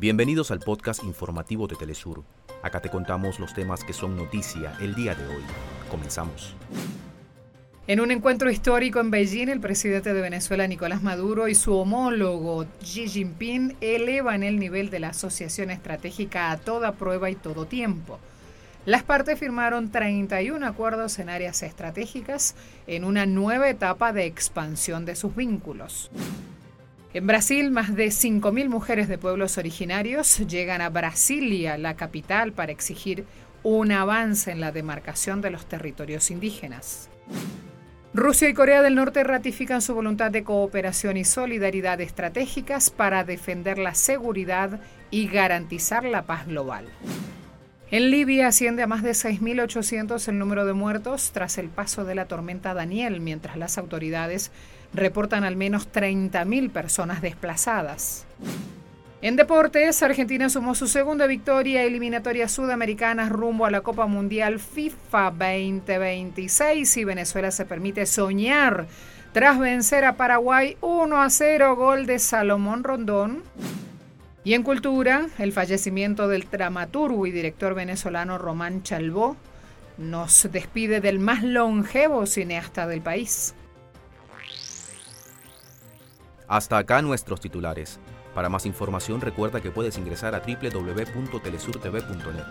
Bienvenidos al podcast informativo de Telesur. Acá te contamos los temas que son noticia el día de hoy. Comenzamos. En un encuentro histórico en Beijing, el presidente de Venezuela, Nicolás Maduro, y su homólogo Xi Jinping elevan el nivel de la asociación estratégica a toda prueba y todo tiempo. Las partes firmaron 31 acuerdos en áreas estratégicas en una nueva etapa de expansión de sus vínculos. En Brasil, más de 5.000 mujeres de pueblos originarios llegan a Brasilia, la capital, para exigir un avance en la demarcación de los territorios indígenas. Rusia y Corea del Norte ratifican su voluntad de cooperación y solidaridad estratégicas para defender la seguridad y garantizar la paz global. En Libia asciende a más de 6.800 el número de muertos tras el paso de la tormenta Daniel, mientras las autoridades reportan al menos 30.000 personas desplazadas. En deportes, Argentina sumó su segunda victoria eliminatoria sudamericana rumbo a la Copa Mundial FIFA 2026 y Venezuela se permite soñar tras vencer a Paraguay 1 a 0 gol de Salomón Rondón. Y en cultura, el fallecimiento del dramaturgo y director venezolano Román Chalbó nos despide del más longevo cineasta del país. Hasta acá nuestros titulares. Para más información recuerda que puedes ingresar a www.telesurtv.net.